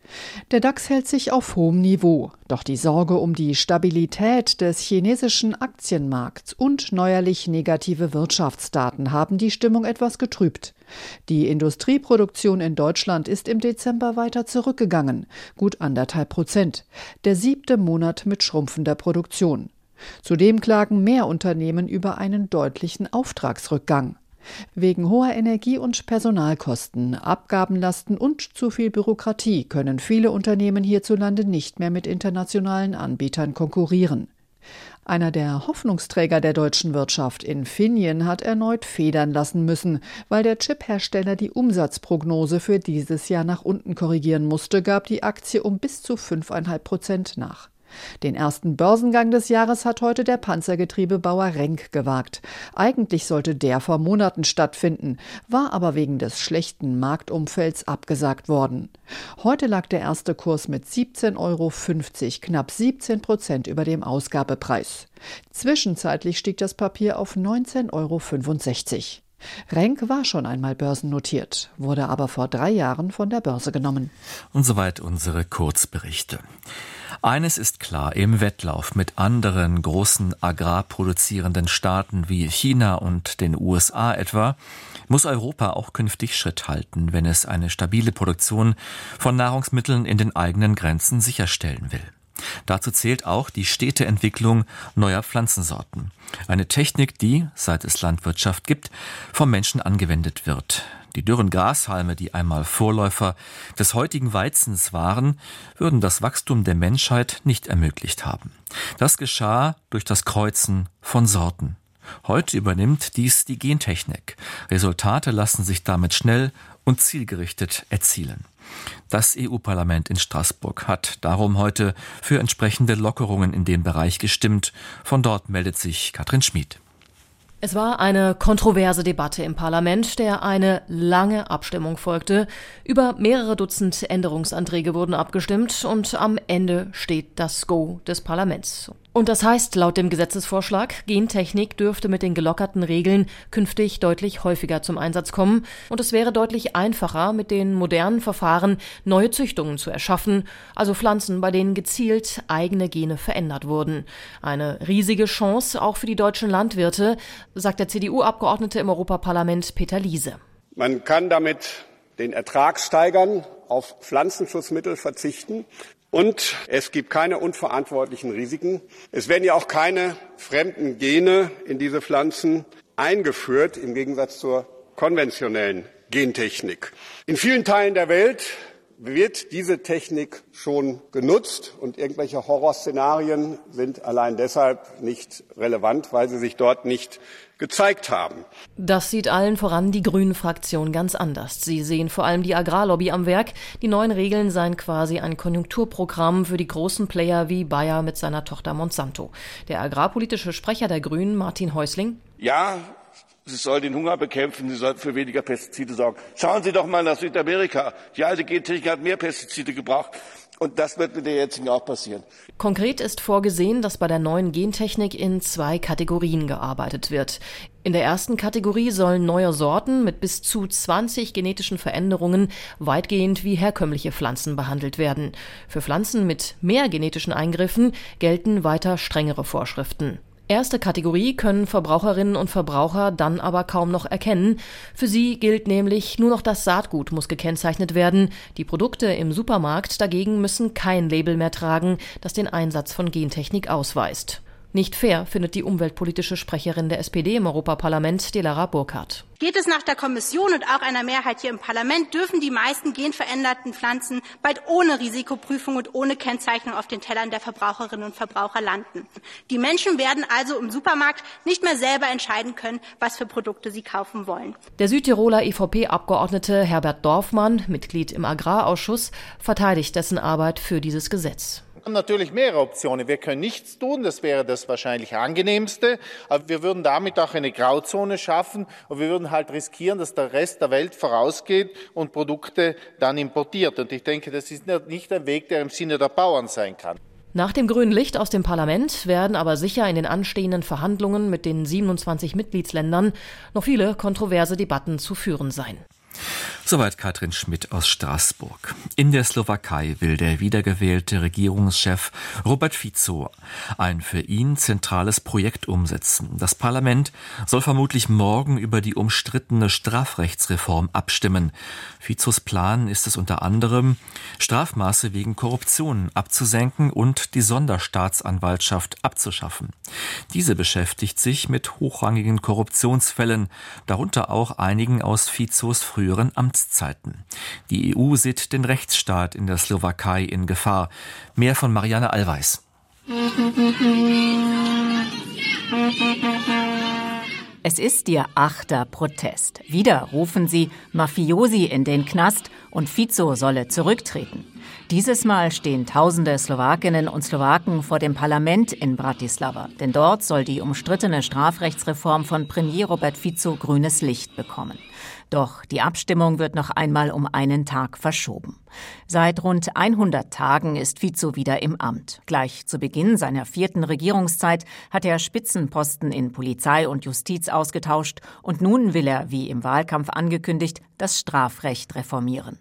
Der DAX hält sich auf hohem Niveau, doch die Sorge um die Stabilität des chinesischen Aktienmarkts und neuerlich negative Wirtschaftsdaten haben die Stimmung etwas getrübt. Die Industrieproduktion in Deutschland ist im Dezember weiter zurückgegangen, gut anderthalb Prozent, der siebte Monat mit schrumpfender Produktion. Zudem klagen mehr Unternehmen über einen deutlichen Auftragsrückgang. Wegen hoher Energie- und Personalkosten, Abgabenlasten und zu viel Bürokratie können viele Unternehmen hierzulande nicht mehr mit internationalen Anbietern konkurrieren. Einer der Hoffnungsträger der deutschen Wirtschaft, Infineon, hat erneut federn lassen müssen. Weil der Chiphersteller die Umsatzprognose für dieses Jahr nach unten korrigieren musste, gab die Aktie um bis zu 5,5 Prozent nach. Den ersten Börsengang des Jahres hat heute der Panzergetriebebauer Renk gewagt. Eigentlich sollte der vor Monaten stattfinden, war aber wegen des schlechten Marktumfelds abgesagt worden. Heute lag der erste Kurs mit 17,50 Euro, knapp 17 Prozent über dem Ausgabepreis. Zwischenzeitlich stieg das Papier auf 19,65 Euro. Renk war schon einmal börsennotiert, wurde aber vor drei Jahren von der Börse genommen. Und soweit unsere Kurzberichte. Eines ist klar, im Wettlauf mit anderen großen agrarproduzierenden Staaten wie China und den USA etwa, muss Europa auch künftig Schritt halten, wenn es eine stabile Produktion von Nahrungsmitteln in den eigenen Grenzen sicherstellen will. Dazu zählt auch die stete Entwicklung neuer Pflanzensorten. Eine Technik, die, seit es Landwirtschaft gibt, vom Menschen angewendet wird. Die dürren Grashalme, die einmal Vorläufer des heutigen Weizens waren, würden das Wachstum der Menschheit nicht ermöglicht haben. Das geschah durch das Kreuzen von Sorten. Heute übernimmt dies die Gentechnik. Resultate lassen sich damit schnell und zielgerichtet erzielen. Das EU-Parlament in Straßburg hat darum heute für entsprechende Lockerungen in dem Bereich gestimmt. Von dort meldet sich Katrin Schmid. Es war eine kontroverse Debatte im Parlament, der eine lange Abstimmung folgte. Über mehrere Dutzend Änderungsanträge wurden abgestimmt und am Ende steht das Go des Parlaments. Und das heißt, laut dem Gesetzesvorschlag, Gentechnik dürfte mit den gelockerten Regeln künftig deutlich häufiger zum Einsatz kommen und es wäre deutlich einfacher, mit den modernen Verfahren neue Züchtungen zu erschaffen, also Pflanzen, bei denen gezielt eigene Gene verändert wurden. Eine riesige Chance auch für die deutschen Landwirte, sagt der CDU-Abgeordnete im Europaparlament Peter Liese. Man kann damit den Ertrag steigern, auf Pflanzenschutzmittel verzichten. Und es gibt keine unverantwortlichen Risiken. Es werden ja auch keine fremden Gene in diese Pflanzen eingeführt, im Gegensatz zur konventionellen Gentechnik. In vielen Teilen der Welt wird diese Technik schon genutzt und irgendwelche Horrorszenarien sind allein deshalb nicht relevant, weil sie sich dort nicht gezeigt haben. Das sieht allen voran die Grünen-Fraktion ganz anders. Sie sehen vor allem die Agrarlobby am Werk. Die neuen Regeln seien quasi ein Konjunkturprogramm für die großen Player wie Bayer mit seiner Tochter Monsanto. Der agrarpolitische Sprecher der Grünen, Martin Häusling. Ja, Sie soll den Hunger bekämpfen, sie soll für weniger Pestizide sorgen. Schauen Sie doch mal nach Südamerika. Die alte Gentechnik hat mehr Pestizide gebraucht. Und das wird mit der jetzigen auch passieren. Konkret ist vorgesehen, dass bei der neuen Gentechnik in zwei Kategorien gearbeitet wird. In der ersten Kategorie sollen neue Sorten mit bis zu 20 genetischen Veränderungen weitgehend wie herkömmliche Pflanzen behandelt werden. Für Pflanzen mit mehr genetischen Eingriffen gelten weiter strengere Vorschriften. Erste Kategorie können Verbraucherinnen und Verbraucher dann aber kaum noch erkennen. Für sie gilt nämlich, nur noch das Saatgut muss gekennzeichnet werden. Die Produkte im Supermarkt dagegen müssen kein Label mehr tragen, das den Einsatz von Gentechnik ausweist. Nicht fair, findet die umweltpolitische Sprecherin der SPD im Europaparlament, Delara Burkhardt. Geht es nach der Kommission und auch einer Mehrheit hier im Parlament, dürfen die meisten genveränderten Pflanzen bald ohne Risikoprüfung und ohne Kennzeichnung auf den Tellern der Verbraucherinnen und Verbraucher landen. Die Menschen werden also im Supermarkt nicht mehr selber entscheiden können, was für Produkte sie kaufen wollen. Der Südtiroler EVP-Abgeordnete Herbert Dorfmann, Mitglied im Agrarausschuss, verteidigt dessen Arbeit für dieses Gesetz haben natürlich mehrere Optionen. Wir können nichts tun, das wäre das wahrscheinlich angenehmste, aber wir würden damit auch eine Grauzone schaffen und wir würden halt riskieren, dass der Rest der Welt vorausgeht und Produkte dann importiert. Und ich denke, das ist nicht ein Weg, der im Sinne der Bauern sein kann. Nach dem grünen Licht aus dem Parlament werden aber sicher in den anstehenden Verhandlungen mit den 27 Mitgliedsländern noch viele kontroverse Debatten zu führen sein. Soweit Katrin Schmidt aus Straßburg. In der Slowakei will der wiedergewählte Regierungschef Robert Fico ein für ihn zentrales Projekt umsetzen. Das Parlament soll vermutlich morgen über die umstrittene Strafrechtsreform abstimmen. Fizos Plan ist es unter anderem, Strafmaße wegen Korruption abzusenken und die Sonderstaatsanwaltschaft abzuschaffen. Diese beschäftigt sich mit hochrangigen Korruptionsfällen, darunter auch einigen aus Fizos früheren Amtszeiten. Die EU sieht den Rechtsstaat in der Slowakei in Gefahr. Mehr von Marianne Allweis. Es ist ihr achter Protest. Wieder rufen sie Mafiosi in den Knast und Fico solle zurücktreten. Dieses Mal stehen tausende Slowakinnen und Slowaken vor dem Parlament in Bratislava, denn dort soll die umstrittene Strafrechtsreform von Premier Robert Fico grünes Licht bekommen. Doch die Abstimmung wird noch einmal um einen Tag verschoben. Seit rund 100 Tagen ist Fico wieder im Amt. Gleich zu Beginn seiner vierten Regierungszeit hat er Spitzenposten in Polizei und Justiz ausgetauscht und nun will er, wie im Wahlkampf angekündigt, das Strafrecht reformieren.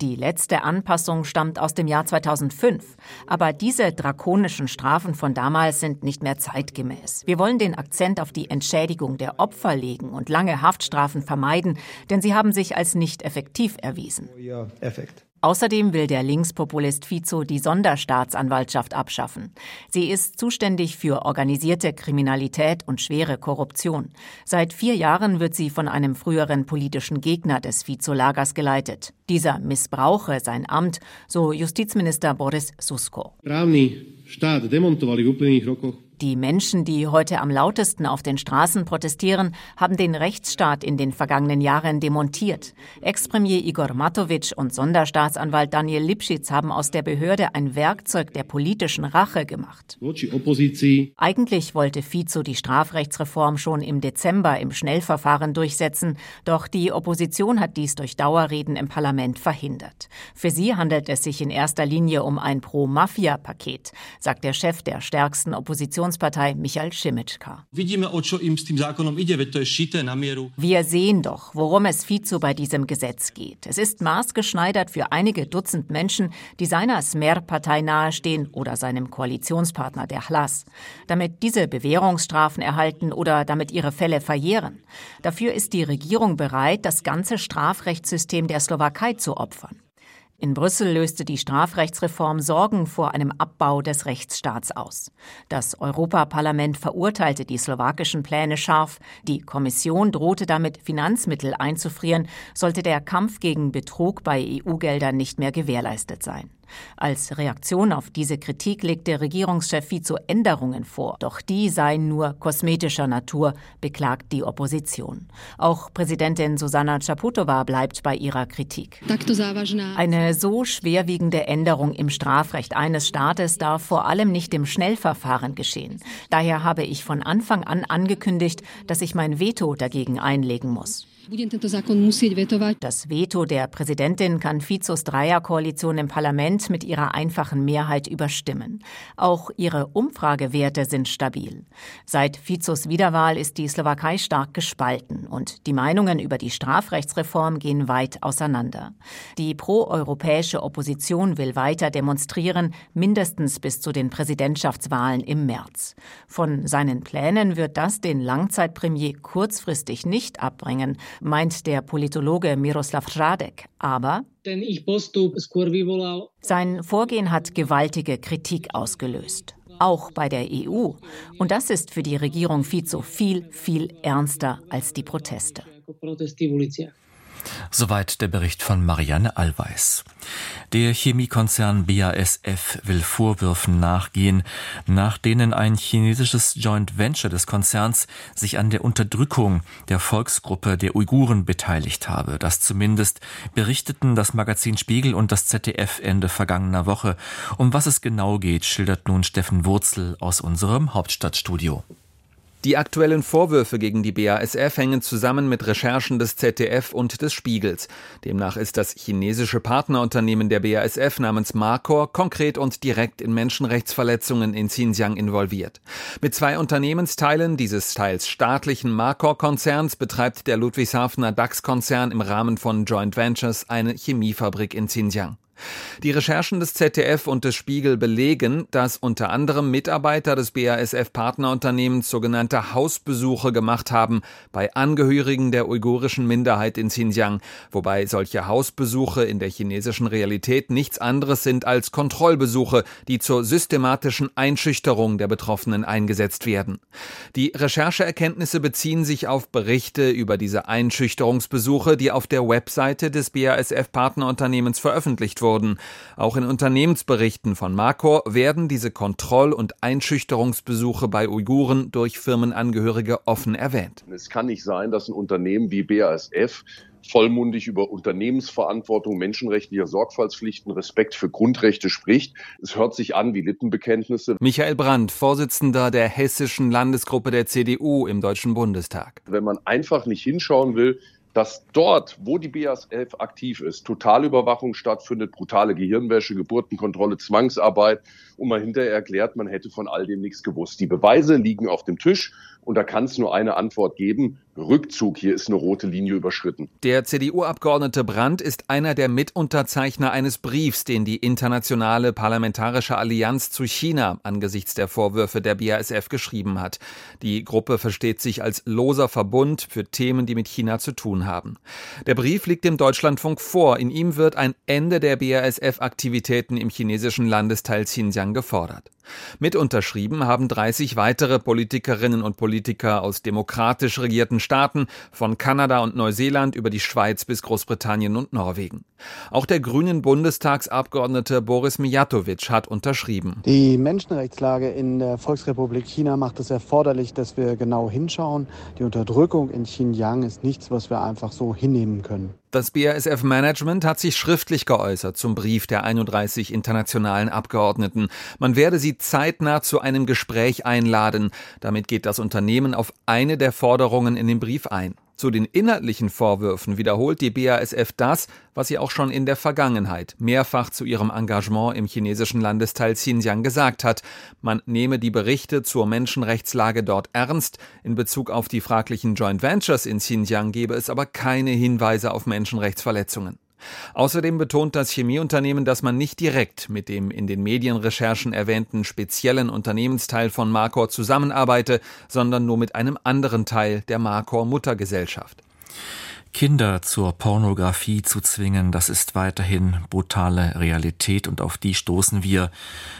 Die letzte Anpassung stammt aus dem Jahr 2005. Aber diese drakonischen Strafen von damals sind nicht mehr zeitgemäß. Wir wollen den Akzent auf die Entschädigung der Opfer legen und lange Haftstrafen vermeiden, denn sie haben sich als nicht effektiv erwiesen. Außerdem will der Linkspopulist Fico die Sonderstaatsanwaltschaft abschaffen. Sie ist zuständig für organisierte Kriminalität und schwere Korruption. Seit vier Jahren wird sie von einem früheren politischen Gegner des Fico-Lagers geleitet. Dieser missbrauche sein Amt, so Justizminister Boris Susko. Právny štát demontovali v uplynulých rokoch die Menschen, die heute am lautesten auf den Straßen protestieren, haben den Rechtsstaat in den vergangenen Jahren demontiert. Ex-Premier Igor Matovic und Sonderstaatsanwalt Daniel Lipschitz haben aus der Behörde ein Werkzeug der politischen Rache gemacht. Eigentlich wollte Fico die Strafrechtsreform schon im Dezember im Schnellverfahren durchsetzen, doch die Opposition hat dies durch Dauerreden im Parlament verhindert. Für sie handelt es sich in erster Linie um ein Pro-Mafia-Paket, sagt der Chef der stärksten Opposition Oppositionspartei Michael Šimitschka. Wir sehen doch, worum es Fico bei diesem Gesetz geht. Es ist maßgeschneidert für einige Dutzend Menschen, die seiner Smer-Partei nahestehen oder seinem Koalitionspartner der Hlas, damit diese Bewährungsstrafen erhalten oder damit ihre Fälle verjähren. Dafür ist die Regierung bereit, das ganze Strafrechtssystem der Slowakei zu opfern. In Brüssel löste die Strafrechtsreform Sorgen vor einem Abbau des Rechtsstaats aus. Das Europaparlament verurteilte die slowakischen Pläne scharf. Die Kommission drohte damit, Finanzmittel einzufrieren, sollte der Kampf gegen Betrug bei EU-Geldern nicht mehr gewährleistet sein. Als Reaktion auf diese Kritik legte Regierungschef Fico Änderungen vor. Doch die seien nur kosmetischer Natur, beklagt die Opposition. Auch Präsidentin Susanna Czaputova bleibt bei ihrer Kritik. Eine so schwerwiegende Änderung im Strafrecht eines Staates darf vor allem nicht im Schnellverfahren geschehen. Daher habe ich von Anfang an angekündigt, dass ich mein Veto dagegen einlegen muss. Das Veto der Präsidentin kann Fizos Dreierkoalition im Parlament mit ihrer einfachen Mehrheit überstimmen. Auch ihre Umfragewerte sind stabil. Seit Fizos Wiederwahl ist die Slowakei stark gespalten und die Meinungen über die Strafrechtsreform gehen weit auseinander. Die proeuropäische Opposition will weiter demonstrieren, mindestens bis zu den Präsidentschaftswahlen im März. Von seinen Plänen wird das den Langzeitpremier kurzfristig nicht abbringen, meint der Politologe Miroslav Radek. Aber sein Vorgehen hat gewaltige Kritik ausgelöst. Auch bei der EU. Und das ist für die Regierung Fico viel, viel ernster als die Proteste. Soweit der Bericht von Marianne Allweis. Der Chemiekonzern BASF will Vorwürfen nachgehen, nach denen ein chinesisches Joint Venture des Konzerns sich an der Unterdrückung der Volksgruppe der Uiguren beteiligt habe. Das zumindest berichteten das Magazin Spiegel und das ZDF Ende vergangener Woche. Um was es genau geht, schildert nun Steffen Wurzel aus unserem Hauptstadtstudio. Die aktuellen Vorwürfe gegen die BASF hängen zusammen mit Recherchen des ZDF und des Spiegels. Demnach ist das chinesische Partnerunternehmen der BASF namens Marcor konkret und direkt in Menschenrechtsverletzungen in Xinjiang involviert. Mit zwei Unternehmensteilen dieses teils staatlichen Marcor-Konzerns betreibt der Ludwigshafener DAX-Konzern im Rahmen von Joint Ventures eine Chemiefabrik in Xinjiang. Die Recherchen des ZDF und des Spiegel belegen, dass unter anderem Mitarbeiter des BASF-Partnerunternehmens sogenannte Hausbesuche gemacht haben bei Angehörigen der uigurischen Minderheit in Xinjiang, wobei solche Hausbesuche in der chinesischen Realität nichts anderes sind als Kontrollbesuche, die zur systematischen Einschüchterung der Betroffenen eingesetzt werden. Die Rechercheerkenntnisse beziehen sich auf Berichte über diese Einschüchterungsbesuche, die auf der Webseite des BASF-Partnerunternehmens veröffentlicht wurden wurden. Auch in Unternehmensberichten von Markor werden diese Kontroll- und Einschüchterungsbesuche bei Uiguren durch Firmenangehörige offen erwähnt. Es kann nicht sein, dass ein Unternehmen wie BASF vollmundig über Unternehmensverantwortung, menschenrechtliche Sorgfaltspflichten, Respekt für Grundrechte spricht. Es hört sich an wie Lippenbekenntnisse. Michael Brandt, Vorsitzender der hessischen Landesgruppe der CDU im Deutschen Bundestag. Wenn man einfach nicht hinschauen will, dass dort, wo die BASF aktiv ist, Totalüberwachung stattfindet, brutale Gehirnwäsche, Geburtenkontrolle, Zwangsarbeit und man hinterher erklärt, man hätte von all dem nichts gewusst. Die Beweise liegen auf dem Tisch und da kann es nur eine Antwort geben. Rückzug. Hier ist eine rote Linie überschritten. Der CDU-Abgeordnete Brandt ist einer der Mitunterzeichner eines Briefs, den die Internationale Parlamentarische Allianz zu China angesichts der Vorwürfe der BASF geschrieben hat. Die Gruppe versteht sich als loser Verbund für Themen, die mit China zu tun haben. Der Brief liegt dem Deutschlandfunk vor. In ihm wird ein Ende der BASF-Aktivitäten im chinesischen Landesteil Xinjiang gefordert. Mit unterschrieben haben 30 weitere Politikerinnen und Politiker aus demokratisch regierten Staaten, von Kanada und Neuseeland über die Schweiz bis Großbritannien und Norwegen. Auch der grünen Bundestagsabgeordnete Boris Mijatovic hat unterschrieben. Die Menschenrechtslage in der Volksrepublik China macht es erforderlich, dass wir genau hinschauen. Die Unterdrückung in Xinjiang ist nichts, was wir einfach so hinnehmen können. Das BASF-Management hat sich schriftlich geäußert zum Brief der 31 internationalen Abgeordneten. Man werde sie zeitnah zu einem Gespräch einladen. Damit geht das Unternehmen auf eine der Forderungen in dem Brief ein. Zu den inhaltlichen Vorwürfen wiederholt die BASF das, was sie auch schon in der Vergangenheit mehrfach zu ihrem Engagement im chinesischen Landesteil Xinjiang gesagt hat. Man nehme die Berichte zur Menschenrechtslage dort ernst. In Bezug auf die fraglichen Joint Ventures in Xinjiang gebe es aber keine Hinweise auf Menschenrechtsverletzungen. Außerdem betont das Chemieunternehmen, dass man nicht direkt mit dem in den Medienrecherchen erwähnten speziellen Unternehmensteil von Marcor zusammenarbeite, sondern nur mit einem anderen Teil der Marcor Muttergesellschaft. Kinder zur Pornografie zu zwingen, das ist weiterhin brutale Realität und auf die stoßen wir,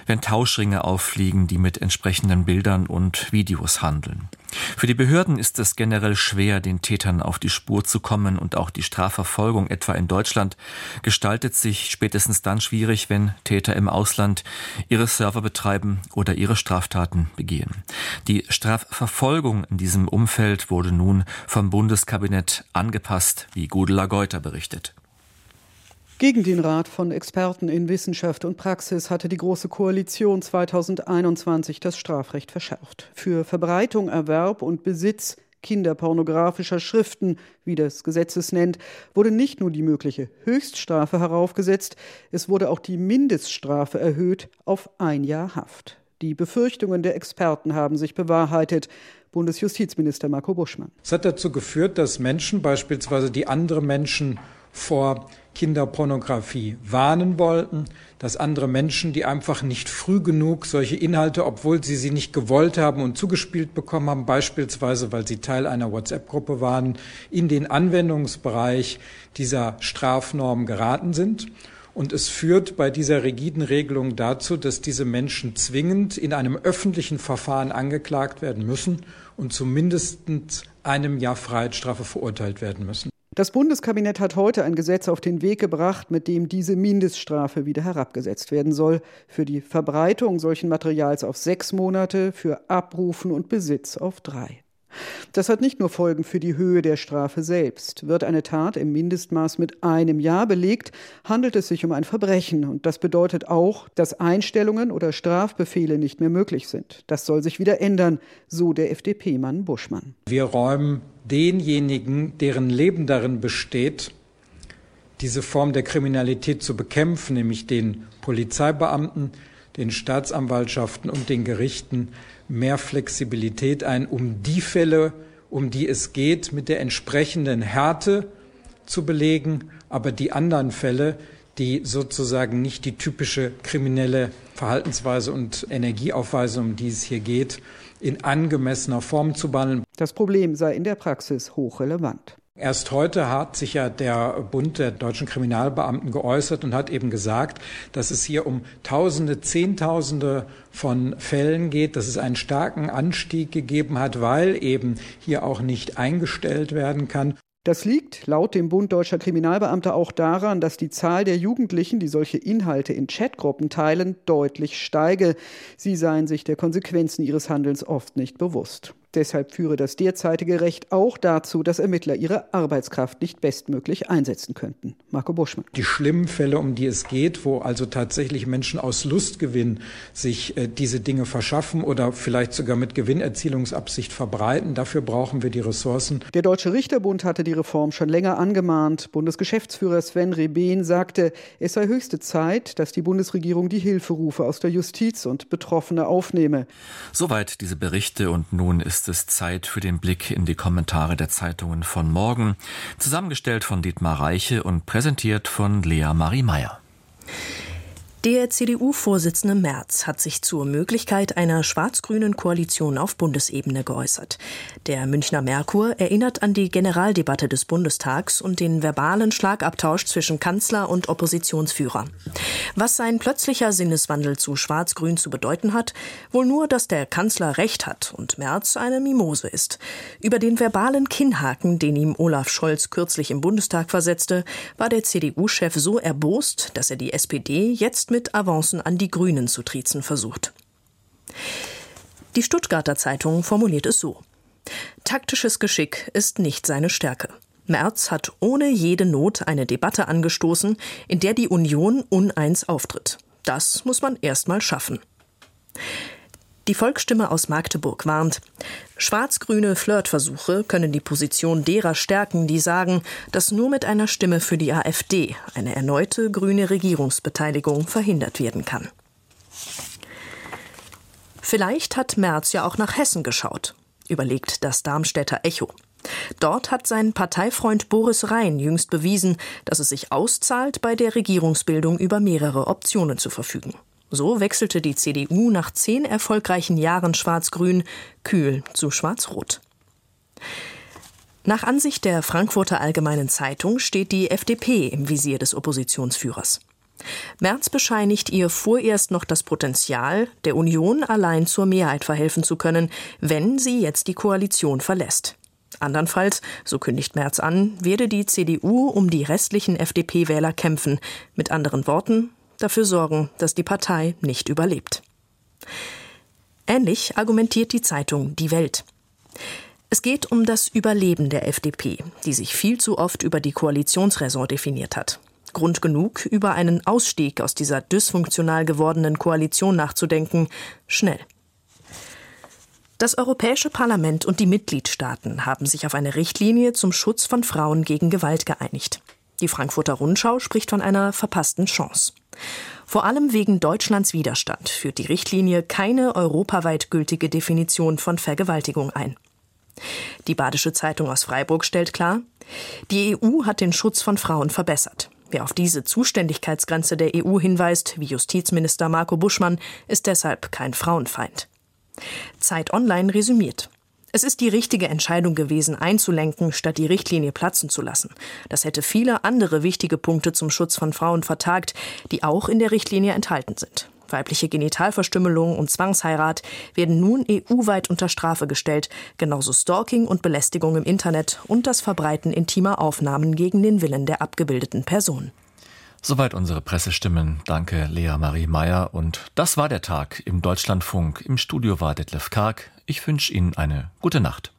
wenn Tauschringe auffliegen, die mit entsprechenden Bildern und Videos handeln. Für die Behörden ist es generell schwer, den Tätern auf die Spur zu kommen und auch die Strafverfolgung etwa in Deutschland gestaltet sich spätestens dann schwierig, wenn Täter im Ausland ihre Server betreiben oder ihre Straftaten begehen. Die Strafverfolgung in diesem Umfeld wurde nun vom Bundeskabinett angepasst, wie Gudela Geuter berichtet. Gegen den Rat von Experten in Wissenschaft und Praxis hatte die Große Koalition 2021 das Strafrecht verschärft. Für Verbreitung, Erwerb und Besitz kinderpornografischer Schriften, wie das Gesetz es nennt, wurde nicht nur die mögliche Höchststrafe heraufgesetzt, es wurde auch die Mindeststrafe erhöht auf ein Jahr Haft. Die Befürchtungen der Experten haben sich bewahrheitet. Bundesjustizminister Marco Buschmann. Es hat dazu geführt, dass Menschen beispielsweise, die andere Menschen vor Kinderpornografie warnen wollten, dass andere Menschen, die einfach nicht früh genug solche Inhalte, obwohl sie sie nicht gewollt haben und zugespielt bekommen haben, beispielsweise weil sie Teil einer WhatsApp-Gruppe waren, in den Anwendungsbereich dieser Strafnorm geraten sind. Und es führt bei dieser rigiden Regelung dazu, dass diese Menschen zwingend in einem öffentlichen Verfahren angeklagt werden müssen und zumindest einem Jahr Freiheitsstrafe verurteilt werden müssen. Das Bundeskabinett hat heute ein Gesetz auf den Weg gebracht, mit dem diese Mindeststrafe wieder herabgesetzt werden soll. Für die Verbreitung solchen Materials auf sechs Monate, für Abrufen und Besitz auf drei. Das hat nicht nur Folgen für die Höhe der Strafe selbst. Wird eine Tat im Mindestmaß mit einem Jahr belegt, handelt es sich um ein Verbrechen. Und das bedeutet auch, dass Einstellungen oder Strafbefehle nicht mehr möglich sind. Das soll sich wieder ändern, so der FDP-Mann Buschmann. Wir räumen denjenigen, deren Leben darin besteht, diese Form der Kriminalität zu bekämpfen, nämlich den Polizeibeamten, den Staatsanwaltschaften und den Gerichten, mehr Flexibilität ein, um die Fälle, um die es geht, mit der entsprechenden Härte zu belegen, aber die anderen Fälle, die sozusagen nicht die typische kriminelle Verhaltensweise und Energieaufweisung, um die es hier geht, in angemessener Form zu behandeln. Das Problem sei in der Praxis hochrelevant. Erst heute hat sich ja der Bund der deutschen Kriminalbeamten geäußert und hat eben gesagt, dass es hier um Tausende, Zehntausende von Fällen geht, dass es einen starken Anstieg gegeben hat, weil eben hier auch nicht eingestellt werden kann. Das liegt laut dem Bund deutscher Kriminalbeamter auch daran, dass die Zahl der Jugendlichen, die solche Inhalte in Chatgruppen teilen, deutlich steige. Sie seien sich der Konsequenzen ihres Handelns oft nicht bewusst. Deshalb führe das derzeitige Recht auch dazu, dass Ermittler ihre Arbeitskraft nicht bestmöglich einsetzen könnten. Marco Buschmann. Die schlimmen Fälle, um die es geht, wo also tatsächlich Menschen aus Lustgewinn sich äh, diese Dinge verschaffen oder vielleicht sogar mit Gewinnerzielungsabsicht verbreiten, dafür brauchen wir die Ressourcen. Der Deutsche Richterbund hatte die Reform schon länger angemahnt. Bundesgeschäftsführer Sven Reben sagte, es sei höchste Zeit, dass die Bundesregierung die Hilferufe aus der Justiz und Betroffene aufnehme. Soweit diese Berichte und nun ist ist es Zeit für den Blick in die Kommentare der Zeitungen von morgen, zusammengestellt von Dietmar Reiche und präsentiert von Lea Marie Meyer. Der CDU-Vorsitzende Merz hat sich zur Möglichkeit einer schwarz-grünen Koalition auf Bundesebene geäußert. Der Münchner Merkur erinnert an die Generaldebatte des Bundestags und den verbalen Schlagabtausch zwischen Kanzler und Oppositionsführer. Was sein plötzlicher Sinneswandel zu schwarz-grün zu bedeuten hat, wohl nur, dass der Kanzler recht hat und Merz eine Mimose ist. Über den verbalen Kinnhaken, den ihm Olaf Scholz kürzlich im Bundestag versetzte, war der CDU-Chef so erbost, dass er die SPD jetzt mit Avancen an die Grünen zu triezen versucht. Die Stuttgarter Zeitung formuliert es so. Taktisches Geschick ist nicht seine Stärke. Merz hat ohne jede Not eine Debatte angestoßen, in der die Union uneins auftritt. Das muss man erst mal schaffen. Die Volksstimme aus Magdeburg warnt, schwarz-grüne Flirtversuche können die Position derer stärken, die sagen, dass nur mit einer Stimme für die AfD eine erneute grüne Regierungsbeteiligung verhindert werden kann. Vielleicht hat Merz ja auch nach Hessen geschaut, überlegt das Darmstädter Echo. Dort hat sein Parteifreund Boris Rhein jüngst bewiesen, dass es sich auszahlt, bei der Regierungsbildung über mehrere Optionen zu verfügen. So wechselte die CDU nach zehn erfolgreichen Jahren Schwarz-Grün kühl zu Schwarz-Rot. Nach Ansicht der Frankfurter Allgemeinen Zeitung steht die FDP im Visier des Oppositionsführers. Merz bescheinigt ihr vorerst noch das Potenzial, der Union allein zur Mehrheit verhelfen zu können, wenn sie jetzt die Koalition verlässt. Andernfalls, so kündigt Merz an, werde die CDU um die restlichen FDP-Wähler kämpfen. Mit anderen Worten, dafür sorgen, dass die Partei nicht überlebt. Ähnlich argumentiert die Zeitung Die Welt. Es geht um das Überleben der FDP, die sich viel zu oft über die Koalitionsräson definiert hat. Grund genug, über einen Ausstieg aus dieser dysfunktional gewordenen Koalition nachzudenken, schnell. Das Europäische Parlament und die Mitgliedstaaten haben sich auf eine Richtlinie zum Schutz von Frauen gegen Gewalt geeinigt. Die Frankfurter Rundschau spricht von einer verpassten Chance. Vor allem wegen Deutschlands Widerstand führt die Richtlinie keine europaweit gültige Definition von Vergewaltigung ein. Die Badische Zeitung aus Freiburg stellt klar, die EU hat den Schutz von Frauen verbessert. Wer auf diese Zuständigkeitsgrenze der EU hinweist, wie Justizminister Marco Buschmann, ist deshalb kein Frauenfeind. Zeit Online resümiert. Es ist die richtige Entscheidung gewesen, einzulenken, statt die Richtlinie platzen zu lassen. Das hätte viele andere wichtige Punkte zum Schutz von Frauen vertagt, die auch in der Richtlinie enthalten sind. Weibliche Genitalverstümmelung und Zwangsheirat werden nun EU-weit unter Strafe gestellt, genauso Stalking und Belästigung im Internet und das Verbreiten intimer Aufnahmen gegen den Willen der abgebildeten Person. Soweit unsere Pressestimmen. Danke, Lea Marie Meyer. Und das war der Tag im Deutschlandfunk. Im Studio war Detlef Karg. Ich wünsche Ihnen eine gute Nacht.